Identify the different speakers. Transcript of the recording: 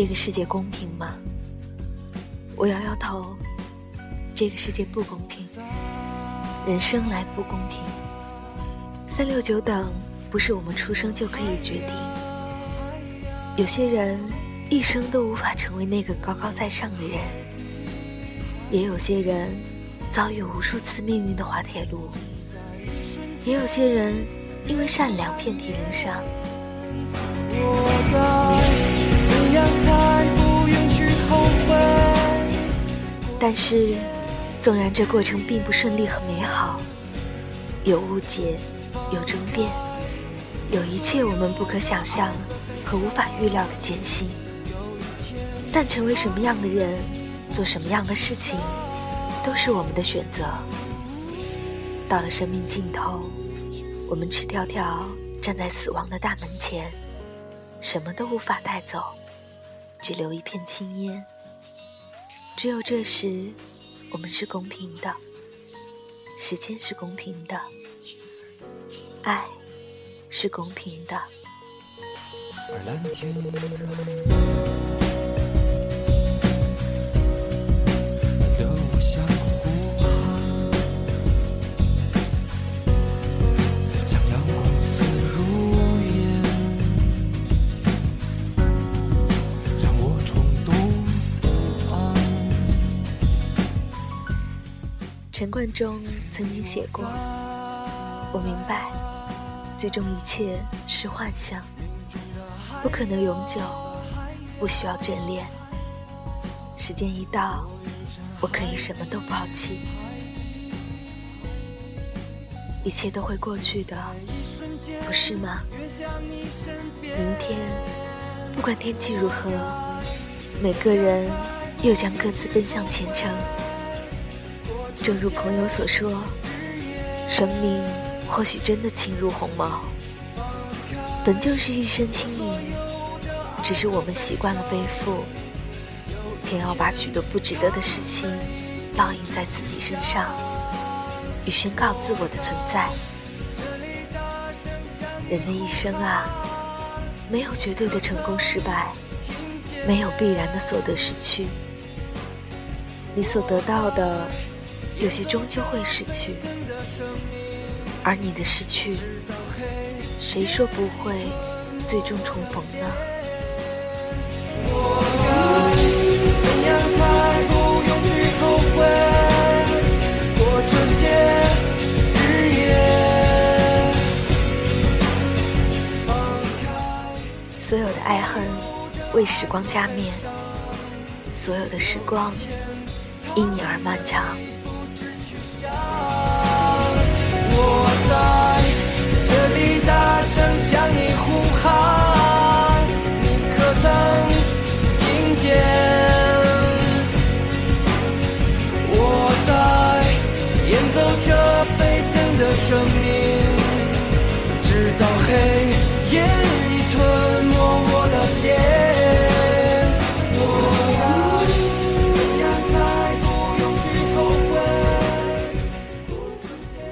Speaker 1: 这个世界公平吗？我摇摇头，这个世界不公平，人生来不公平。三六九等不是我们出生就可以决定。有些人一生都无法成为那个高高在上的人，也有些人遭遇无数次命运的滑铁卢，也有些人因为善良遍体鳞伤。
Speaker 2: 我
Speaker 1: 但是，纵然这过程并不顺利和美好，有误解，有争辩，有一切我们不可想象和无法预料的艰辛，但成为什么样的人，做什么样的事情，都是我们的选择。到了生命尽头，我们赤条条站在死亡的大门前，什么都无法带走，只留一片青烟。只有这时，我们是公平的，时间是公平的，爱是公平的。
Speaker 2: 而蓝天
Speaker 1: 陈冠中曾经写过：“我明白，最终一切是幻象，不可能永久，不需要眷恋。时间一到，我可以什么都抛弃，一切都会过去的，不是吗？明天，不管天气如何，每个人又将各自奔向前程。”正如朋友所说，生命或许真的轻如鸿毛，本就是一身轻盈，只是我们习惯了背负，偏要把许多不值得的事情烙印在自己身上，以宣告自我的存在。人的一生啊，没有绝对的成功失败，没有必然的所得失去，你所得到的。有些终究会失去，而你的失去，谁说不会最终重逢呢？所有的爱恨为时光加冕，所有的时光因你而漫长。
Speaker 2: 我